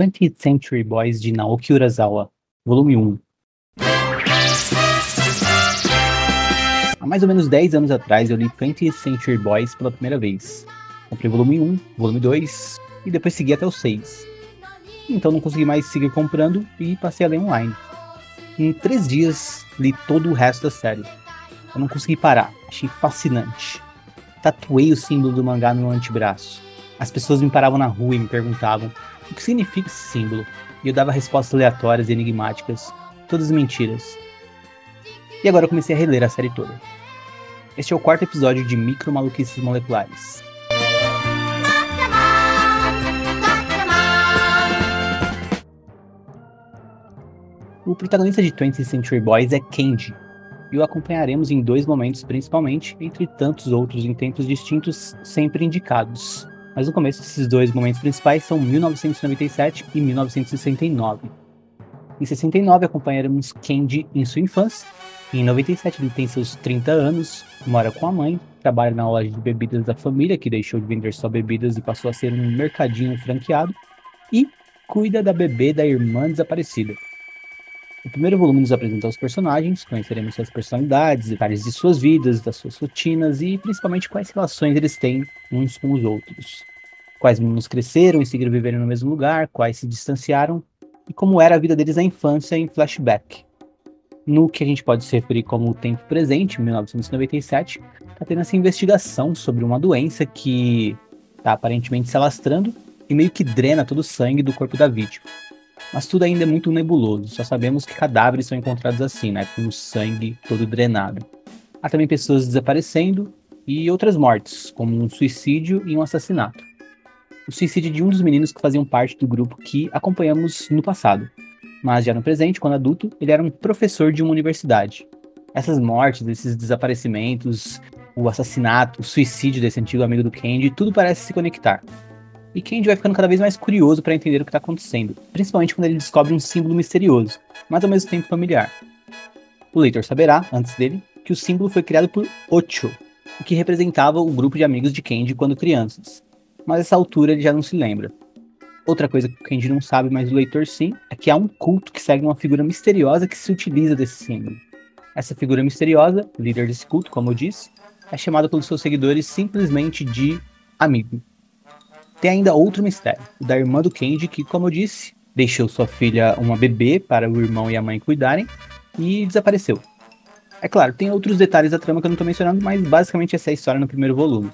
20th Century Boys de Naoki Urasawa, volume 1. Há mais ou menos 10 anos atrás eu li 20th Century Boys pela primeira vez. Comprei volume 1, volume 2 e depois segui até o 6. Então não consegui mais seguir comprando e passei a ler online. Em três dias li todo o resto da série. Eu não consegui parar, achei fascinante. Tatuei o símbolo do mangá no meu antebraço. As pessoas me paravam na rua e me perguntavam o que significa esse símbolo, e eu dava respostas aleatórias e enigmáticas, todas mentiras. E agora eu comecei a reler a série toda. Este é o quarto episódio de Micro Maluquices Moleculares. O protagonista de 20th Century Boys é Kenji, e o acompanharemos em dois momentos principalmente, entre tantos outros em tempos distintos sempre indicados. Mas no começo, esses dois momentos principais são 1997 e 1969. Em 69, acompanharemos Candy em sua infância. Em 97, ele tem seus 30 anos, mora com a mãe, trabalha na loja de bebidas da família, que deixou de vender só bebidas e passou a ser um mercadinho franqueado, e cuida da bebê da irmã desaparecida. O primeiro volume nos apresenta os personagens, conheceremos suas personalidades, detalhes de suas vidas, das suas rotinas e principalmente quais relações eles têm uns com os outros. Quais meninos cresceram e seguiram vivendo no mesmo lugar, quais se distanciaram e como era a vida deles na infância em flashback. No que a gente pode se referir como o tempo presente, 1997, está tendo essa investigação sobre uma doença que está aparentemente se alastrando e meio que drena todo o sangue do corpo da vítima. Mas tudo ainda é muito nebuloso, só sabemos que cadáveres são encontrados assim, né, com o sangue todo drenado. Há também pessoas desaparecendo e outras mortes, como um suicídio e um assassinato. O suicídio de um dos meninos que faziam parte do grupo que acompanhamos no passado. Mas já no presente, quando adulto, ele era um professor de uma universidade. Essas mortes, esses desaparecimentos, o assassinato, o suicídio desse antigo amigo do Candy, tudo parece se conectar e Candy vai ficando cada vez mais curioso para entender o que está acontecendo, principalmente quando ele descobre um símbolo misterioso, mas ao mesmo tempo familiar. O leitor saberá, antes dele, que o símbolo foi criado por Ocho, o que representava o grupo de amigos de Candy quando crianças, mas essa altura ele já não se lembra. Outra coisa que o Candy não sabe, mas o leitor sim, é que há um culto que segue uma figura misteriosa que se utiliza desse símbolo. Essa figura misteriosa, líder desse culto, como eu disse, é chamada pelos seus seguidores simplesmente de amigo. Tem ainda outro mistério, o da irmã do Kenji, que, como eu disse, deixou sua filha uma bebê para o irmão e a mãe cuidarem e desapareceu. É claro, tem outros detalhes da trama que eu não estou mencionando, mas basicamente essa é a história no primeiro volume.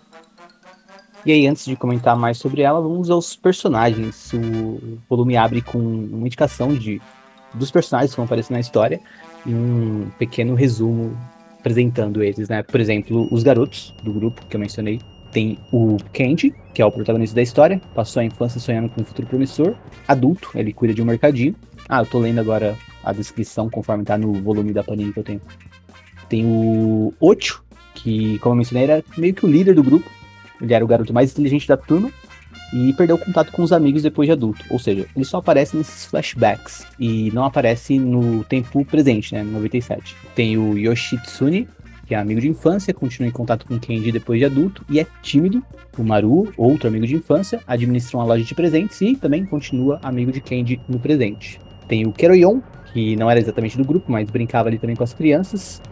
E aí, antes de comentar mais sobre ela, vamos aos personagens. O volume abre com uma indicação de dos personagens que vão aparecer na história e um pequeno resumo apresentando eles, né? Por exemplo, os garotos do grupo que eu mencionei, tem o Kenji, que é o protagonista da história, passou a infância sonhando com um futuro promissor. Adulto, ele cuida de um mercadinho. Ah, eu tô lendo agora a descrição conforme tá no volume da Panini que eu tenho. Tem o Ocho, que, como eu mencionei, era meio que o líder do grupo. Ele era o garoto mais inteligente da turma e perdeu contato com os amigos depois de adulto. Ou seja, ele só aparece nesses flashbacks e não aparece no tempo presente, né, no 97. Tem o Yoshitsune, que é amigo de infância, continua em contato com Kenji depois de adulto e é tímido. O Maru, outro amigo de infância, administra uma loja de presentes e também continua amigo de Kenji no presente. Tem o Keroyon, que não era exatamente do grupo, mas brincava ali também com as crianças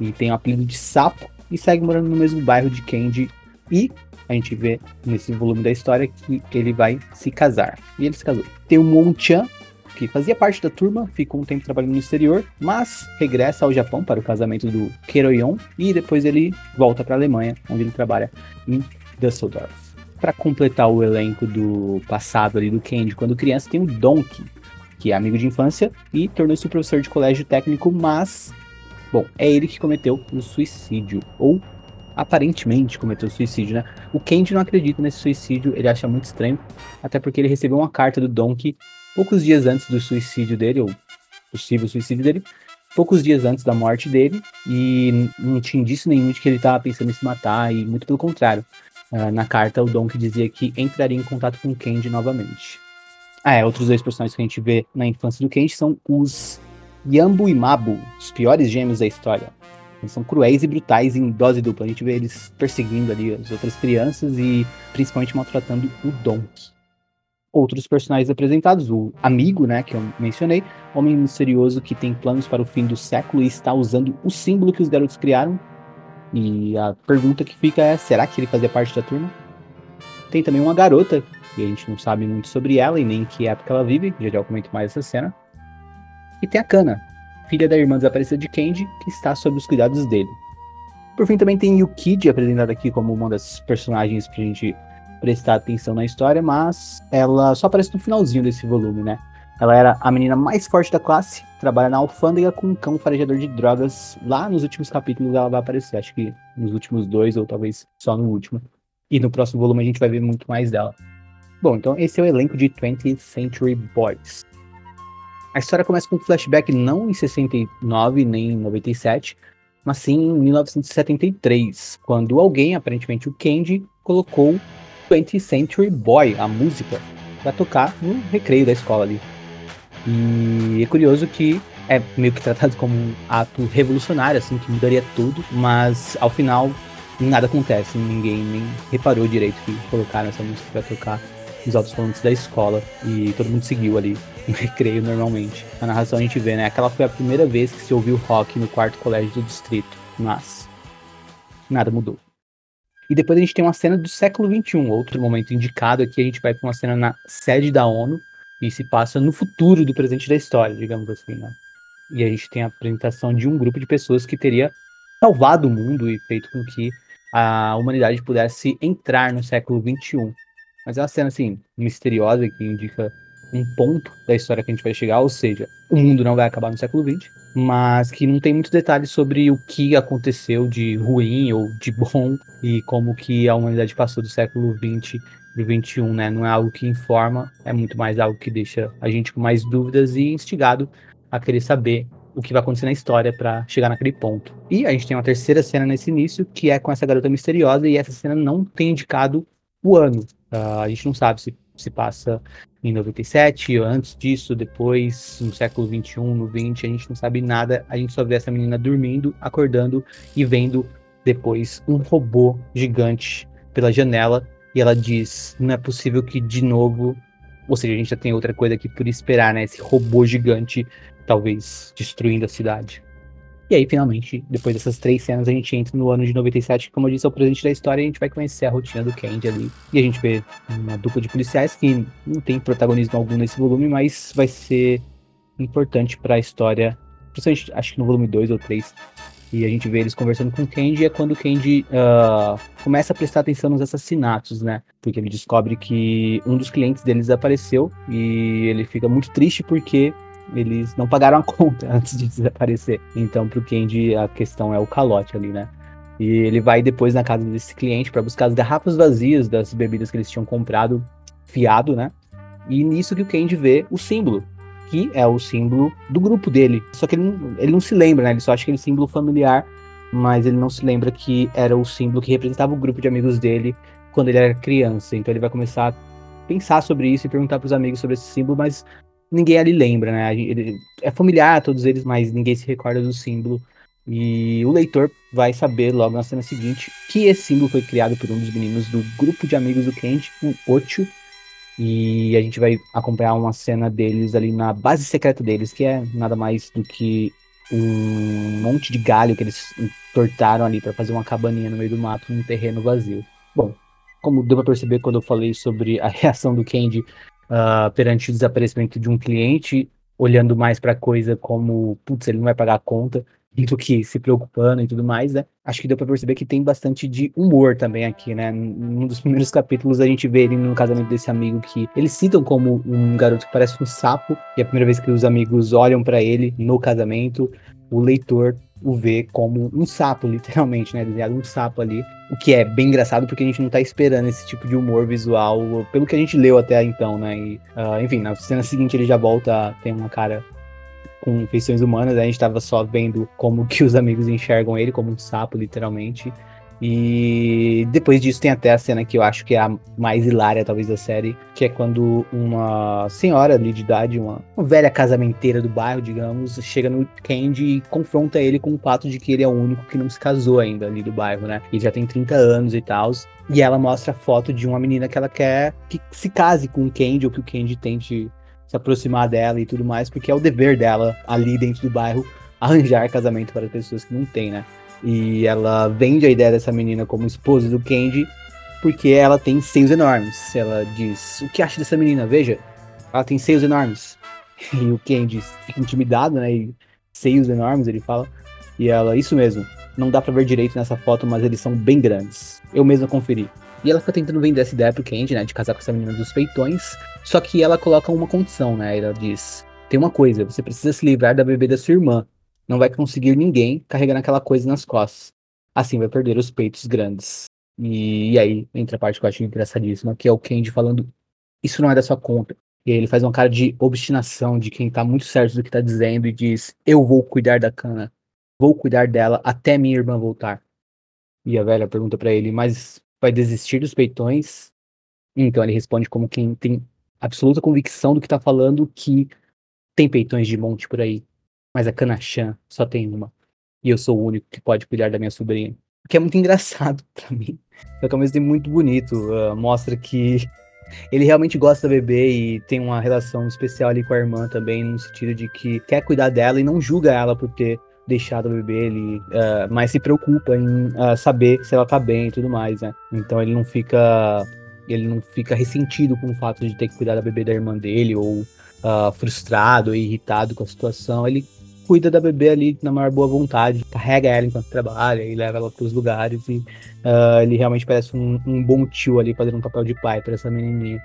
e tem o apelido de Sapo e segue morando no mesmo bairro de Kenji e a gente vê nesse volume da história que ele vai se casar. E ele se casou. Tem o Mon-chan, que fazia parte da turma, ficou um tempo trabalhando no exterior, mas regressa ao Japão para o casamento do Keroyon e depois ele volta para a Alemanha, onde ele trabalha em Düsseldorf. Para completar o elenco do passado ali do Kenji quando criança, tem o Donkey, que é amigo de infância e tornou-se professor de colégio técnico, mas bom, é ele que cometeu o suicídio ou aparentemente cometeu suicídio, né? O Kenji não acredita nesse suicídio, ele acha muito estranho, até porque ele recebeu uma carta do Donkey poucos dias antes do suicídio dele, ou possível suicídio dele, poucos dias antes da morte dele, e não tinha indício nenhum de que ele estava pensando em se matar, e muito pelo contrário. Uh, na carta, o Donkey dizia que entraria em contato com Kenji novamente. Ah, é, outros dois personagens que a gente vê na infância do Kenji são os Yambu e Mabu, os piores gêmeos da história. Eles são cruéis e brutais em dose dupla. A gente vê eles perseguindo ali as outras crianças e principalmente maltratando o Donkey. Outros personagens apresentados. O amigo, né, que eu mencionei, homem misterioso que tem planos para o fim do século e está usando o símbolo que os garotos criaram. E a pergunta que fica é: será que ele fazia parte da turma? Tem também uma garota, e a gente não sabe muito sobre ela e nem em que época ela vive, já já eu comento mais essa cena. E tem a Kana, filha da irmã desaparecida de Candy, que está sob os cuidados dele. Por fim, também tem Yukid, apresentada aqui como uma das personagens pra gente prestar atenção na história, mas ela só aparece no finalzinho desse volume, né? Ela era a menina mais forte da classe, trabalha na alfândega com um cão farejador de drogas. Lá nos últimos capítulos ela vai aparecer, acho que nos últimos dois, ou talvez só no último. E no próximo volume a gente vai ver muito mais dela. Bom, então esse é o elenco de 20th Century Boys. A história começa com um flashback não em 69 nem em 97, mas sim em 1973, quando alguém, aparentemente o Candy, colocou 20th Century Boy, a música, para tocar no recreio da escola ali. E é curioso que é meio que tratado como um ato revolucionário, assim, que mudaria tudo, mas ao final nada acontece, ninguém nem reparou direito que colocaram essa música para tocar nos altos falantes da escola e todo mundo seguiu ali no recreio normalmente. A narração a gente vê, né? Aquela foi a primeira vez que se ouviu rock no quarto colégio do distrito, mas nada mudou. E depois a gente tem uma cena do século XXI, outro momento indicado aqui, a gente vai para uma cena na sede da ONU e se passa no futuro do presente da história, digamos assim, né? E a gente tem a apresentação de um grupo de pessoas que teria salvado o mundo e feito com que a humanidade pudesse entrar no século XXI. Mas é uma cena, assim, misteriosa que indica um ponto da história que a gente vai chegar, ou seja, o mundo não vai acabar no século XX, mas que não tem muitos detalhes sobre o que aconteceu de ruim ou de bom e como que a humanidade passou do século XX pro XXI, né? Não é algo que informa, é muito mais algo que deixa a gente com mais dúvidas e instigado a querer saber o que vai acontecer na história para chegar naquele ponto. E a gente tem uma terceira cena nesse início, que é com essa garota misteriosa, e essa cena não tem indicado o ano. Uh, a gente não sabe se se passa em 97, antes disso, depois, no século 21, no 20, a gente não sabe nada, a gente só vê essa menina dormindo, acordando e vendo depois um robô gigante pela janela e ela diz: "Não é possível que de novo, ou seja, a gente já tem outra coisa aqui por esperar, né? Esse robô gigante talvez destruindo a cidade". E aí, finalmente, depois dessas três cenas, a gente entra no ano de 97, que, como eu disse, é o presente da história, e a gente vai conhecer a rotina do Candy ali. E a gente vê uma dupla de policiais que não tem protagonismo algum nesse volume, mas vai ser importante para a história, principalmente acho que no volume 2 ou 3. E a gente vê eles conversando com o Candy, é quando o Candy uh, começa a prestar atenção nos assassinatos, né? Porque ele descobre que um dos clientes deles desapareceu e ele fica muito triste porque eles não pagaram a conta antes de desaparecer. Então, pro Candy, a questão é o calote ali, né? E ele vai depois na casa desse cliente para buscar as garrafas vazias das bebidas que eles tinham comprado fiado, né? E nisso que o Candy vê o símbolo, que é o símbolo do grupo dele. Só que ele não, ele não se lembra, né? Ele só acha que é símbolo familiar, mas ele não se lembra que era o símbolo que representava o grupo de amigos dele quando ele era criança. Então ele vai começar a pensar sobre isso e perguntar para os amigos sobre esse símbolo, mas ninguém ali lembra, né? Ele, é familiar a todos eles, mas ninguém se recorda do símbolo. E o leitor vai saber logo na cena seguinte que esse símbolo foi criado por um dos meninos do grupo de amigos do Kent, o Ocho. E a gente vai acompanhar uma cena deles ali na base secreta deles, que é nada mais do que um monte de galho que eles entortaram ali para fazer uma cabaninha no meio do mato, num terreno vazio. Bom, como deu pra perceber quando eu falei sobre a reação do Candy uh, perante o desaparecimento de um cliente, olhando mais para coisa como, putz, ele não vai pagar a conta, do que se preocupando e tudo mais, né? Acho que deu para perceber que tem bastante de humor também aqui, né? Num dos primeiros capítulos a gente vê ele no casamento desse amigo que eles citam como um garoto que parece um sapo, e é a primeira vez que os amigos olham para ele no casamento, o leitor o vê como um sapo, literalmente, né? Desenhado um sapo ali. O que é bem engraçado porque a gente não tá esperando esse tipo de humor visual, pelo que a gente leu até então, né? E, uh, enfim, na cena seguinte ele já volta, tem uma cara com feições humanas, a gente tava só vendo como que os amigos enxergam ele como um sapo, literalmente. E depois disso tem até a cena que eu acho que é a mais hilária, talvez, da série, que é quando uma senhora ali de idade, uma, uma velha casamenteira do bairro, digamos, chega no Candy e confronta ele com o fato de que ele é o único que não se casou ainda ali do bairro, né? Ele já tem 30 anos e tal. E ela mostra a foto de uma menina que ela quer que se case com o Candy, ou que o Candy tente se aproximar dela e tudo mais, porque é o dever dela ali dentro do bairro arranjar casamento para pessoas que não têm, né? E ela vende a ideia dessa menina como esposa do Candy porque ela tem seios enormes. Ela diz: O que acha dessa menina? Veja, ela tem seios enormes. E o Candy fica intimidado, né? E seios enormes, ele fala. E ela: Isso mesmo, não dá para ver direito nessa foto, mas eles são bem grandes. Eu mesma conferi. E ela fica tentando vender essa ideia pro Candy, né? De casar com essa menina dos peitões. Só que ela coloca uma condição, né? Ela diz: Tem uma coisa, você precisa se livrar da bebê da sua irmã não vai conseguir ninguém carregando aquela coisa nas costas. Assim vai perder os peitos grandes. E, e aí entra a parte que eu acho engraçadíssima, que é o Candy falando: Isso não é da sua conta. E aí ele faz uma cara de obstinação de quem tá muito certo do que tá dizendo e diz: Eu vou cuidar da cana. Vou cuidar dela até minha irmã voltar. E a velha pergunta para ele: Mas vai desistir dos peitões? Então ele responde como quem tem absoluta convicção do que tá falando, que tem peitões de monte por aí mas a Kanachan só tem uma. E eu sou o único que pode cuidar da minha sobrinha. O que é muito engraçado para mim. Só que ao mesmo tempo muito bonito. Uh, mostra que ele realmente gosta da bebê e tem uma relação especial ali com a irmã também, no sentido de que quer cuidar dela e não julga ela por ter deixado a bebê, ele uh, mas se preocupa em uh, saber se ela tá bem e tudo mais, né? Então ele não fica ele não fica ressentido com o fato de ter que cuidar da bebê da irmã dele ou uh, frustrado ou irritado com a situação. Ele cuida da bebê ali na maior boa vontade, carrega ela enquanto trabalha e leva ela para os lugares. E uh, ele realmente parece um, um, bom tio ali fazendo um papel de pai para essa menininha.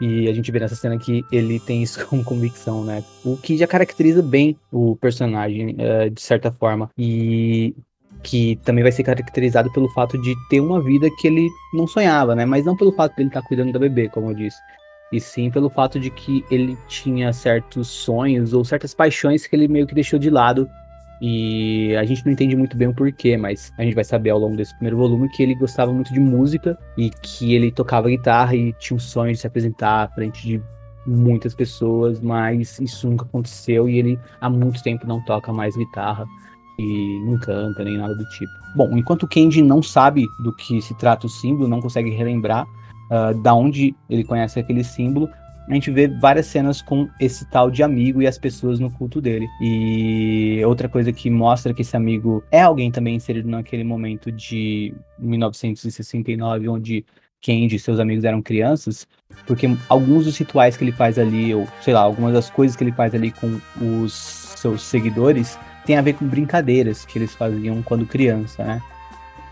E a gente vê nessa cena que ele tem isso com convicção, né? O que já caracteriza bem o personagem, uh, de certa forma. E que também vai ser caracterizado pelo fato de ter uma vida que ele não sonhava, né? Mas não pelo fato de ele estar tá cuidando da bebê, como eu disse e sim pelo fato de que ele tinha certos sonhos ou certas paixões que ele meio que deixou de lado. E a gente não entende muito bem o porquê, mas a gente vai saber ao longo desse primeiro volume que ele gostava muito de música e que ele tocava guitarra e tinha um sonho de se apresentar à frente de muitas pessoas, mas isso nunca aconteceu e ele há muito tempo não toca mais guitarra e não canta nem nada do tipo. Bom, enquanto Kenji não sabe do que se trata o símbolo, não consegue relembrar, uh, da onde ele conhece aquele símbolo, a gente vê várias cenas com esse tal de amigo e as pessoas no culto dele. E outra coisa que mostra que esse amigo é alguém também inserido naquele momento de 1969, onde Kenji e seus amigos eram crianças, porque alguns dos rituais que ele faz ali, ou sei lá, algumas das coisas que ele faz ali com os seus seguidores, tem a ver com brincadeiras que eles faziam quando criança, né?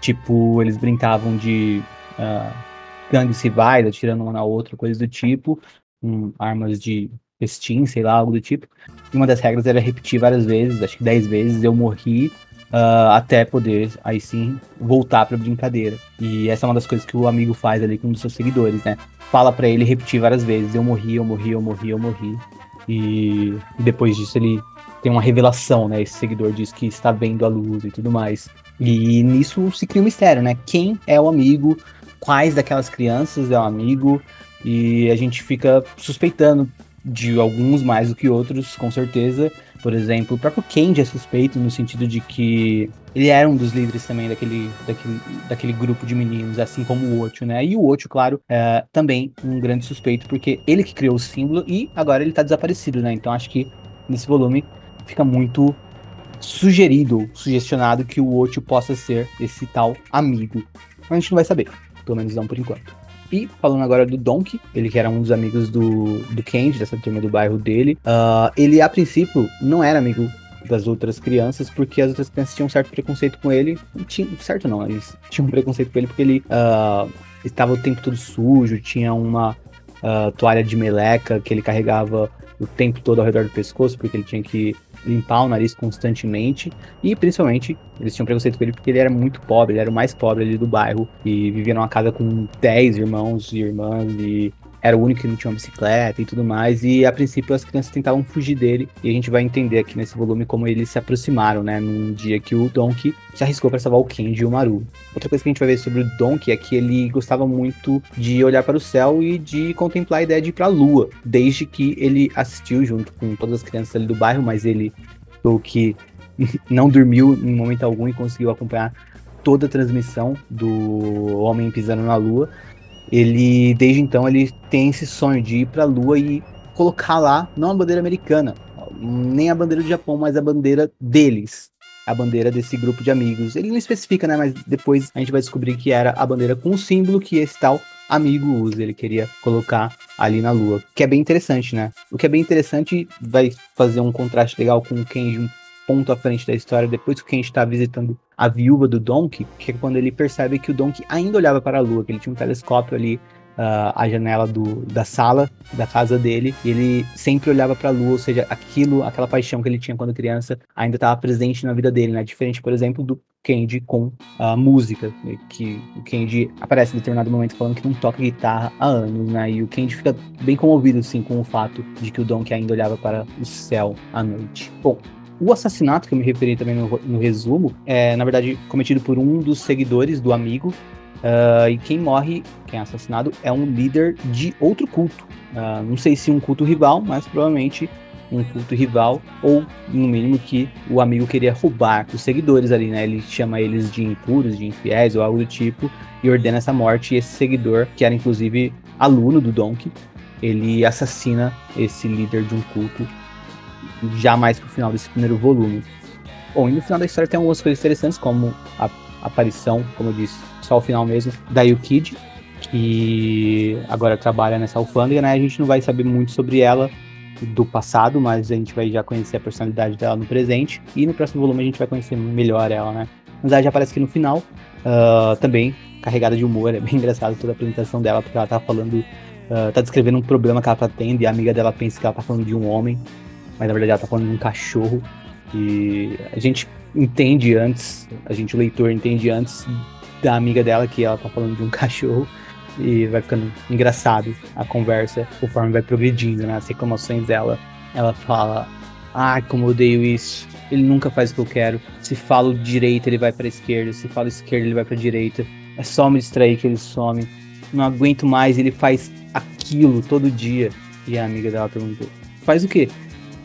Tipo, eles brincavam de. Uh, gangues rivais, atirando uma na outra, coisas do tipo, com armas de festim, sei lá, algo do tipo. E uma das regras era repetir várias vezes, acho que 10 vezes, eu morri uh, até poder, aí sim, voltar pra brincadeira. E essa é uma das coisas que o amigo faz ali com um dos seus seguidores, né? Fala para ele repetir várias vezes, eu morri, eu morri, eu morri, eu morri. E depois disso ele tem uma revelação, né? Esse seguidor diz que está vendo a luz e tudo mais. E nisso se cria um mistério, né? Quem é o amigo quais daquelas crianças é um amigo e a gente fica suspeitando de alguns mais do que outros, com certeza. Por exemplo, o próprio Kenji é suspeito no sentido de que ele era um dos líderes também daquele, daquele, daquele grupo de meninos, assim como o Ocho, né? E o Ocho, claro, é também um grande suspeito, porque ele que criou o símbolo e agora ele tá desaparecido, né? Então acho que nesse volume fica muito sugerido, sugestionado que o Ocho possa ser esse tal amigo. Mas a gente não vai saber pelo menos não por enquanto. E falando agora do Donkey, ele que era um dos amigos do, do Kenji, dessa turma do bairro dele, uh, ele a princípio não era amigo das outras crianças, porque as outras crianças tinham um certo preconceito com ele. Tinha, certo não, eles tinham um preconceito com ele porque ele uh, estava o tempo todo sujo, tinha uma uh, toalha de meleca que ele carregava o tempo todo ao redor do pescoço, porque ele tinha que limpar o nariz constantemente. E principalmente, eles tinham preconceito com ele porque ele era muito pobre, ele era o mais pobre ali do bairro. E vivia numa casa com 10 irmãos e irmãs. E era o único que não tinha uma bicicleta e tudo mais. E a princípio as crianças tentavam fugir dele. E a gente vai entender aqui nesse volume como eles se aproximaram, né? Num dia que o Donkey se arriscou para salvar o Kenji e o Maru. Outra coisa que a gente vai ver sobre o Donkey é que ele gostava muito de olhar para o céu e de contemplar a ideia de ir para a lua, desde que ele assistiu junto com todas as crianças ali do bairro, mas ele o que não dormiu em momento algum e conseguiu acompanhar toda a transmissão do Homem Pisando na Lua ele desde então ele tem esse sonho de ir para a Lua e colocar lá não a bandeira americana, nem a bandeira do Japão, mas a bandeira deles, a bandeira desse grupo de amigos. Ele não especifica, né, mas depois a gente vai descobrir que era a bandeira com o símbolo que esse tal amigo usa, ele queria colocar ali na lua, que é bem interessante, né? O que é bem interessante vai fazer um contraste legal com o Kenji ponto à frente da história, depois que o Kenji está visitando a viúva do Donkey, que é quando ele percebe que o Donkey ainda olhava para a lua, que ele tinha um telescópio ali uh, à janela do, da sala da casa dele, e ele sempre olhava para a lua, ou seja, aquilo, aquela paixão que ele tinha quando criança, ainda estava presente na vida dele, né? Diferente, por exemplo, do Kenji com a música, que o Kenji aparece em determinado momento falando que não toca guitarra há anos, né? E o Kenji fica bem comovido, assim, com o fato de que o Donkey ainda olhava para o céu à noite. Bom, o assassinato, que eu me referi também no, no resumo, é, na verdade, cometido por um dos seguidores do amigo. Uh, e quem morre, quem é assassinado, é um líder de outro culto. Uh, não sei se um culto rival, mas provavelmente um culto rival, ou no mínimo que o amigo queria roubar os seguidores ali, né? Ele chama eles de impuros, de infiéis ou algo do tipo, e ordena essa morte. E esse seguidor, que era inclusive aluno do Donkey, ele assassina esse líder de um culto já mais pro final desse primeiro volume. Bom, e no final da história tem algumas coisas interessantes, como a aparição, como eu disse, só o final mesmo, da Yukid, que agora trabalha nessa alfândega, né? A gente não vai saber muito sobre ela do passado, mas a gente vai já conhecer a personalidade dela no presente. E no próximo volume a gente vai conhecer melhor ela, né? Mas ela já aparece aqui no final, uh, também carregada de humor, é bem engraçado toda a apresentação dela, porque ela tá falando, uh, tá descrevendo um problema que ela tá tendo e a amiga dela pensa que ela tá falando de um homem mas na verdade ela tá falando de um cachorro. E a gente entende antes, a gente, o leitor, entende antes da amiga dela que ela tá falando de um cachorro. E vai ficando engraçado a conversa conforme vai progredindo, né? As reclamações dela. Ela fala: Ah, como eu odeio isso. Ele nunca faz o que eu quero. Se falo direita, ele vai pra esquerda. Se falo esquerda, ele vai pra direita. É só me distrair que ele some. Não aguento mais, ele faz aquilo todo dia. E a amiga dela perguntou: Faz o quê?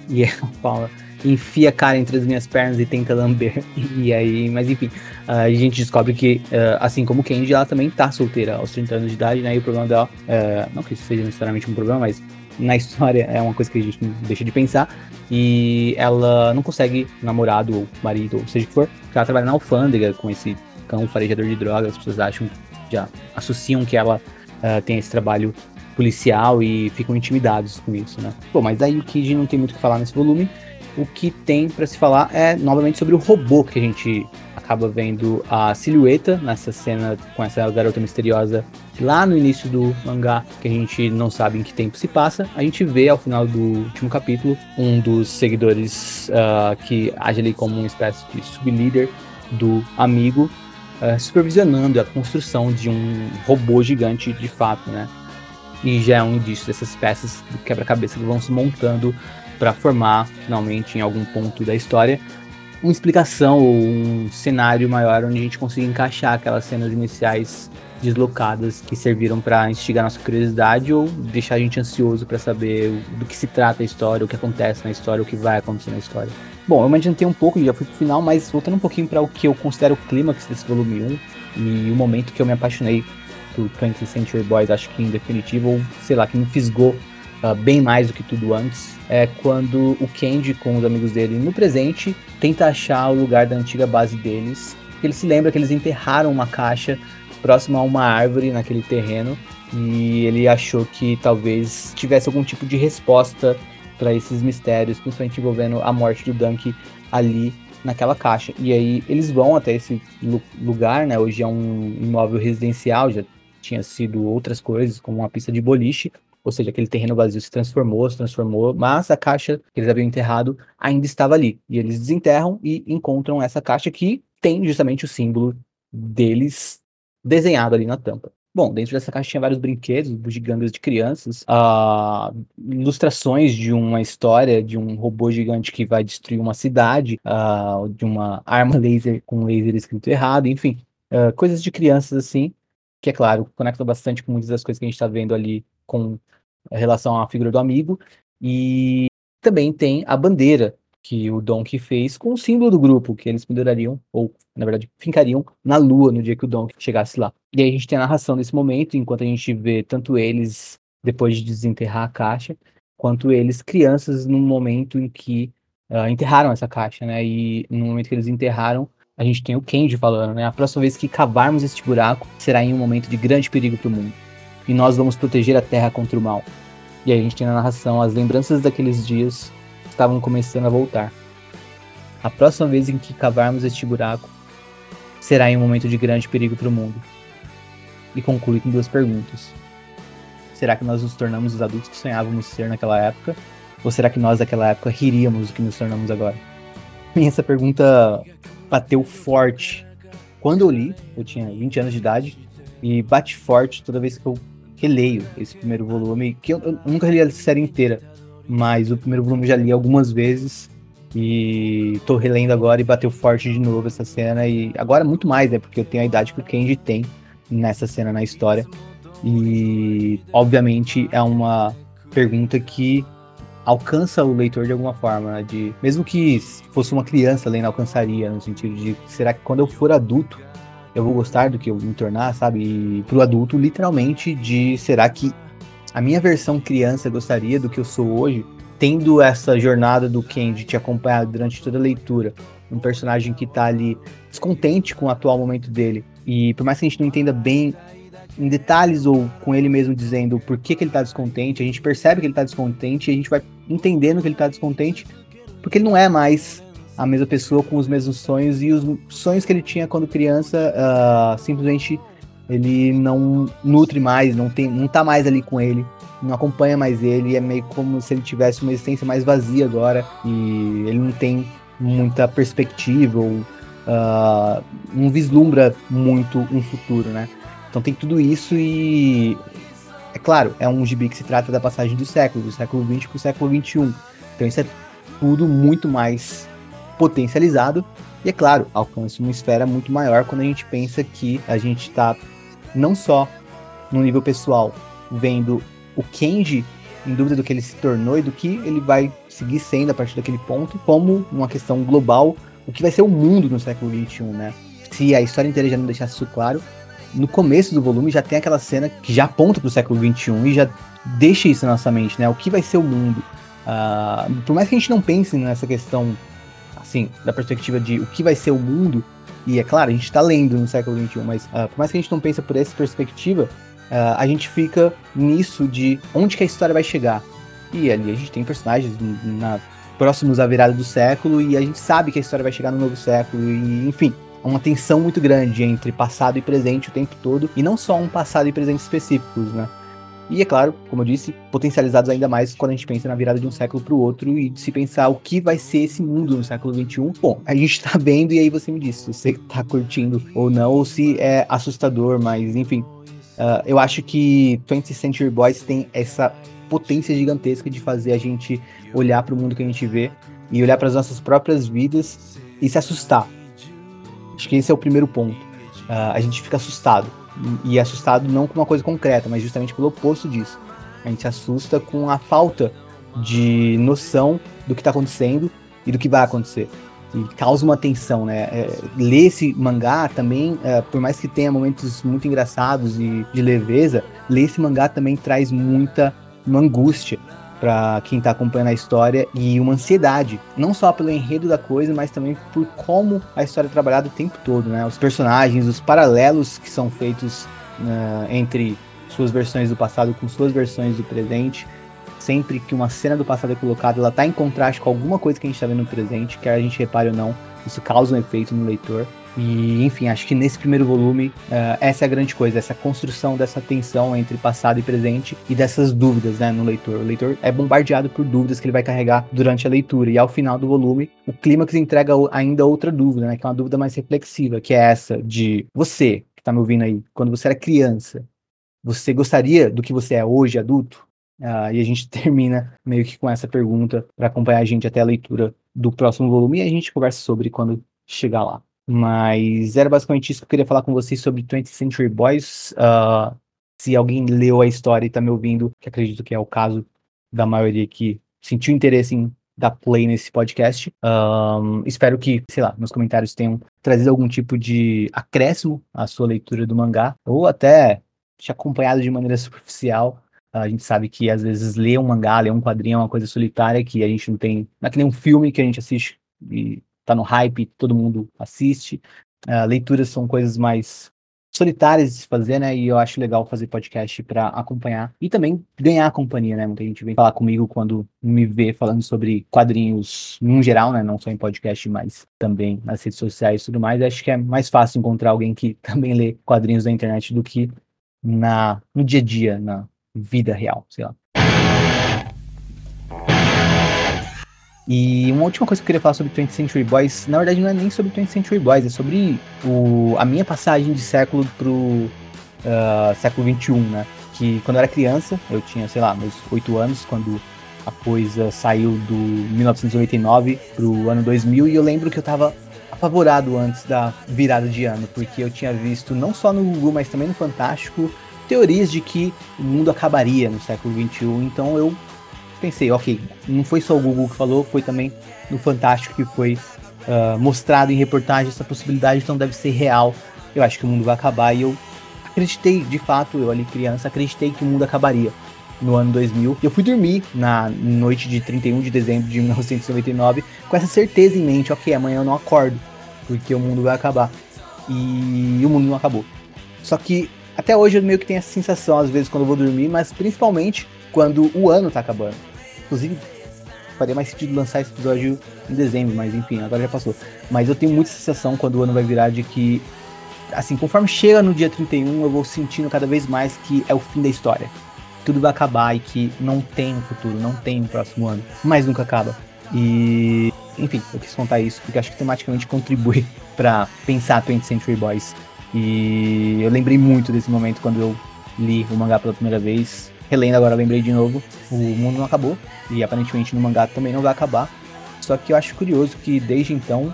E ela fala, enfia a cara entre as minhas pernas e tenta lamber. E aí, mas enfim, a gente descobre que, uh, assim como Kenji, ela também tá solteira aos 30 anos de idade, né? E o problema dela, uh, não que isso seja necessariamente um problema, mas na história é uma coisa que a gente não deixa de pensar. E ela não consegue namorado ou marido, ou seja o que for, porque ela trabalha na alfândega com esse cão farejador de drogas. As pessoas acham, já associam que ela uh, tem esse trabalho policial e ficam intimidados com isso, né? Bom, mas daí o Kid não tem muito o que falar nesse volume. O que tem para se falar é novamente sobre o robô que a gente acaba vendo a silhueta nessa cena com essa garota misteriosa lá no início do mangá, que a gente não sabe em que tempo se passa. A gente vê ao final do último capítulo um dos seguidores uh, que age ali como uma espécie de sublíder do amigo, uh, supervisionando a construção de um robô gigante de fato, né? E já é um indício dessas peças do quebra-cabeça que vão se montando para formar, finalmente, em algum ponto da história, uma explicação ou um cenário maior onde a gente consiga encaixar aquelas cenas iniciais deslocadas que serviram para instigar nossa curiosidade ou deixar a gente ansioso para saber do que se trata a história, o que acontece na história, o que vai acontecer na história. Bom, eu me adiantei um pouco, já fui pro final, mas voltando um pouquinho para o que eu considero o clímax desse volume 1 e o momento que eu me apaixonei do 20th Century Boys, acho que em definitivo, ou sei lá, que me fisgou uh, bem mais do que tudo antes, é quando o Kenji com os amigos dele no presente tenta achar o lugar da antiga base deles. Ele se lembra que eles enterraram uma caixa próxima a uma árvore naquele terreno e ele achou que talvez tivesse algum tipo de resposta para esses mistérios, principalmente envolvendo a morte do Dunk ali naquela caixa. E aí eles vão até esse lugar, né? Hoje é um imóvel residencial, já tinha sido outras coisas, como uma pista de boliche, ou seja, aquele terreno vazio se transformou, se transformou, mas a caixa que eles haviam enterrado ainda estava ali. E eles desenterram e encontram essa caixa que tem justamente o símbolo deles desenhado ali na tampa. Bom, dentro dessa caixa tinha vários brinquedos, bugigangas de crianças, uh, ilustrações de uma história de um robô gigante que vai destruir uma cidade, uh, de uma arma laser com laser escrito errado, enfim, uh, coisas de crianças assim, que é claro, conecta bastante com muitas das coisas que a gente está vendo ali com relação à figura do amigo. E também tem a bandeira que o Donkey fez com o símbolo do grupo, que eles pendurariam, ou na verdade, fincariam na lua no dia que o Donkey chegasse lá. E aí a gente tem a narração desse momento, enquanto a gente vê tanto eles, depois de desenterrar a caixa, quanto eles, crianças, no momento em que uh, enterraram essa caixa, né? E no momento que eles enterraram, a gente tem o Kenji falando, né? A próxima vez que cavarmos este buraco será em um momento de grande perigo para o mundo. E nós vamos proteger a Terra contra o mal. E aí a gente tem na narração as lembranças daqueles dias estavam começando a voltar. A próxima vez em que cavarmos este buraco será em um momento de grande perigo para o mundo. E conclui com duas perguntas. Será que nós nos tornamos os adultos que sonhávamos ser naquela época? Ou será que nós daquela época riríamos do que nos tornamos agora? Essa pergunta bateu forte. Quando eu li, eu tinha 20 anos de idade, e bate forte toda vez que eu releio esse primeiro volume, que eu, eu nunca li a série inteira, mas o primeiro volume já li algumas vezes e tô relendo agora e bateu forte de novo essa cena e agora muito mais, né, porque eu tenho a idade que o Kenji tem nessa cena na história. E obviamente é uma pergunta que alcança o leitor de alguma forma, né, de mesmo que fosse uma criança lendo alcançaria no sentido de será que quando eu for adulto eu vou gostar do que eu me tornar, sabe? E pro adulto, literalmente, de será que a minha versão criança gostaria do que eu sou hoje, tendo essa jornada do Ken de te acompanhar durante toda a leitura, um personagem que tá ali descontente com o atual momento dele. E por mais que a gente não entenda bem em detalhes ou com ele mesmo dizendo por que, que ele tá descontente, a gente percebe que ele tá descontente e a gente vai entendendo que ele tá descontente, porque ele não é mais a mesma pessoa com os mesmos sonhos e os sonhos que ele tinha quando criança uh, simplesmente ele não nutre mais, não tem, não tá mais ali com ele, não acompanha mais ele, é meio como se ele tivesse uma existência mais vazia agora e ele não tem muita perspectiva ou uh, não vislumbra muito um futuro, né? Então tem tudo isso e é claro, é um gibi que se trata da passagem do século, do século XX para o século XXI. Então isso é tudo muito mais potencializado e, é claro, alcança uma esfera muito maior quando a gente pensa que a gente está não só no nível pessoal, vendo o Kenji em dúvida do que ele se tornou e do que ele vai seguir sendo a partir daquele ponto, como uma questão global, o que vai ser o mundo no século XXI, né? Se a história inteira já não deixasse isso claro, no começo do volume já tem aquela cena que já aponta para o século XXI e já deixa isso na nossa mente, né? O que vai ser o mundo? Uh, por mais que a gente não pense nessa questão, assim, da perspectiva de o que vai ser o mundo, e é claro, a gente está lendo no século XXI, mas uh, por mais que a gente não pense por essa perspectiva, uh, a gente fica nisso de onde que a história vai chegar. E ali a gente tem personagens na, próximos à virada do século e a gente sabe que a história vai chegar no novo século e enfim, uma tensão muito grande entre passado e presente o tempo todo e não só um passado e presente específicos, né? E é claro, como eu disse, potencializados ainda mais quando a gente pensa na virada de um século para o outro e se pensar o que vai ser esse mundo no século XXI. Bom, a gente tá vendo e aí você me diz se você tá curtindo ou não, ou se é assustador, mas enfim. Uh, eu acho que 20th Century Boys tem essa potência gigantesca de fazer a gente olhar para o mundo que a gente vê e olhar para as nossas próprias vidas e se assustar. Acho que esse é o primeiro ponto. Uh, a gente fica assustado e assustado não com uma coisa concreta, mas justamente pelo oposto disso. A gente se assusta com a falta de noção do que está acontecendo e do que vai acontecer. E causa uma tensão, né? É, ler esse mangá também, é, por mais que tenha momentos muito engraçados e de leveza, ler esse mangá também traz muita angústia para quem está acompanhando a história e uma ansiedade, não só pelo enredo da coisa, mas também por como a história é trabalhada o tempo todo, né? Os personagens, os paralelos que são feitos uh, entre suas versões do passado com suas versões do presente. Sempre que uma cena do passado é colocada, ela está em contraste com alguma coisa que a gente está vendo no presente, quer a gente repare ou não, isso causa um efeito no leitor. E, enfim, acho que nesse primeiro volume, uh, essa é a grande coisa, essa construção dessa tensão entre passado e presente e dessas dúvidas né, no leitor. O leitor é bombardeado por dúvidas que ele vai carregar durante a leitura. E ao final do volume, o clímax entrega ainda outra dúvida, né, que é uma dúvida mais reflexiva, que é essa de você, que está me ouvindo aí, quando você era criança, você gostaria do que você é hoje, adulto? Uh, e a gente termina meio que com essa pergunta para acompanhar a gente até a leitura do próximo volume e a gente conversa sobre quando chegar lá. Mas era basicamente isso que eu queria falar com vocês sobre 20th Century Boys. Uh, se alguém leu a história e está me ouvindo, que acredito que é o caso da maioria que sentiu interesse em dar play nesse podcast. Um, espero que, sei lá, meus comentários tenham trazido algum tipo de acréscimo à sua leitura do mangá, ou até te acompanhado de maneira superficial. A gente sabe que às vezes ler um mangá, ler um quadrinho é uma coisa solitária que a gente não tem. Não é que nem um filme que a gente assiste e tá no hype, todo mundo assiste. Uh, leituras são coisas mais solitárias de se fazer, né? E eu acho legal fazer podcast para acompanhar e também ganhar a companhia, né? Muita gente vem falar comigo quando me vê falando sobre quadrinhos no geral, né? Não só em podcast, mas também nas redes sociais e tudo mais. Acho que é mais fácil encontrar alguém que também lê quadrinhos na internet do que na no dia a dia, na vida real, sei lá. E uma última coisa que eu queria falar sobre 20th Century Boys, na verdade não é nem sobre 20th Century Boys, é sobre o, a minha passagem de século pro uh, século 21, né? Que quando eu era criança, eu tinha, sei lá, meus 8 anos, quando a coisa saiu do 1999 pro ano 2000, e eu lembro que eu tava apavorado antes da virada de ano, porque eu tinha visto não só no Google, mas também no Fantástico, teorias de que o mundo acabaria no século 21, então eu pensei, ok, não foi só o Google que falou, foi também no Fantástico que foi uh, mostrado em reportagem essa possibilidade, então deve ser real. Eu acho que o mundo vai acabar e eu acreditei, de fato, eu ali criança, acreditei que o mundo acabaria no ano 2000. Eu fui dormir na noite de 31 de dezembro de 1999 com essa certeza em mente, ok, amanhã eu não acordo, porque o mundo vai acabar. E o mundo não acabou. Só que até hoje eu meio que tenho essa sensação, às vezes, quando eu vou dormir, mas principalmente quando o ano tá acabando. Inclusive, faria mais sentido lançar esse episódio em dezembro, mas enfim, agora já passou. Mas eu tenho muita sensação quando o ano vai virar de que, assim, conforme chega no dia 31, eu vou sentindo cada vez mais que é o fim da história. Tudo vai acabar e que não tem um futuro, não tem um próximo ano, mas nunca acaba. E, enfim, eu quis contar isso porque acho que tematicamente contribui para pensar 20th Century Boys. E eu lembrei muito desse momento quando eu li o mangá pela primeira vez relendo agora, lembrei de novo, o mundo não acabou, e aparentemente no mangá também não vai acabar. Só que eu acho curioso que desde então,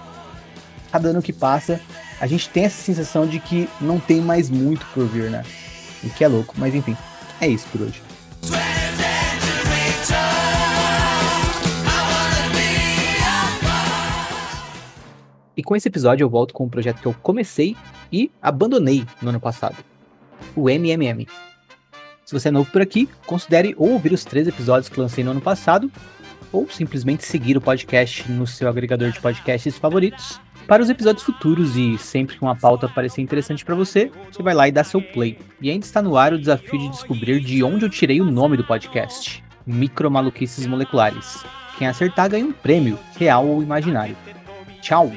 cada ano que passa, a gente tem essa sensação de que não tem mais muito por vir, né? O que é louco, mas enfim, é isso por hoje. E com esse episódio eu volto com um projeto que eu comecei e abandonei no ano passado. O MMM, se você é novo por aqui, considere ou ouvir os três episódios que lancei no ano passado, ou simplesmente seguir o podcast no seu agregador de podcasts favoritos. Para os episódios futuros e sempre que uma pauta parecer interessante para você, você vai lá e dá seu play. E ainda está no ar o desafio de descobrir de onde eu tirei o nome do podcast: Micromaluquices Moleculares. Quem acertar ganha um prêmio, real ou imaginário. Tchau!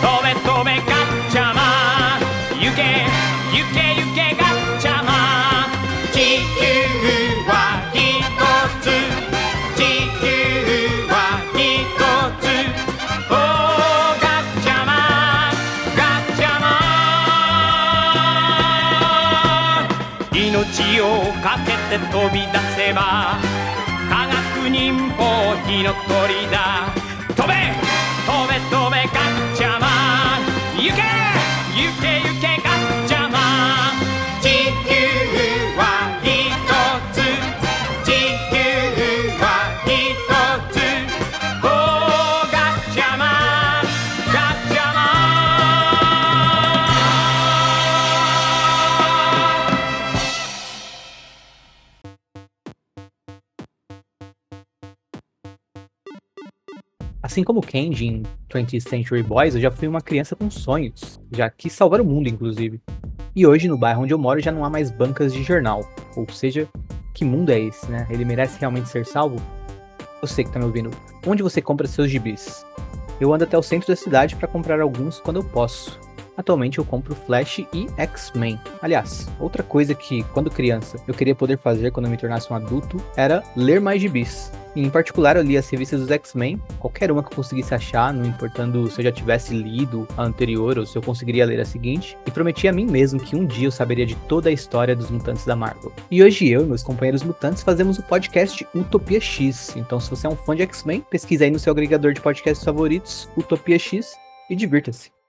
とべとべガッチャマン。行けゆけゆけガッチャマン。地球はひとつ。地球はひとつ。おーガッチャマン。ガッチャマン。命をかけて飛び出せば科学忍法火の鳥だ。Assim como Kenji em 20th Century Boys, eu já fui uma criança com sonhos. Já quis salvar o mundo, inclusive. E hoje, no bairro onde eu moro, já não há mais bancas de jornal. Ou seja, que mundo é esse, né? Ele merece realmente ser salvo? Você que tá me ouvindo, onde você compra seus gibis? Eu ando até o centro da cidade para comprar alguns quando eu posso. Atualmente eu compro Flash e X-Men. Aliás, outra coisa que, quando criança, eu queria poder fazer quando eu me tornasse um adulto era ler mais gibis. Em particular, eu li as revistas dos X-Men, qualquer uma que eu conseguisse achar, não importando se eu já tivesse lido a anterior ou se eu conseguiria ler a seguinte, e prometi a mim mesmo que um dia eu saberia de toda a história dos mutantes da Marvel. E hoje eu e meus companheiros mutantes fazemos o podcast Utopia X. Então, se você é um fã de X-Men, pesquisa aí no seu agregador de podcasts favoritos, Utopia X, e divirta-se.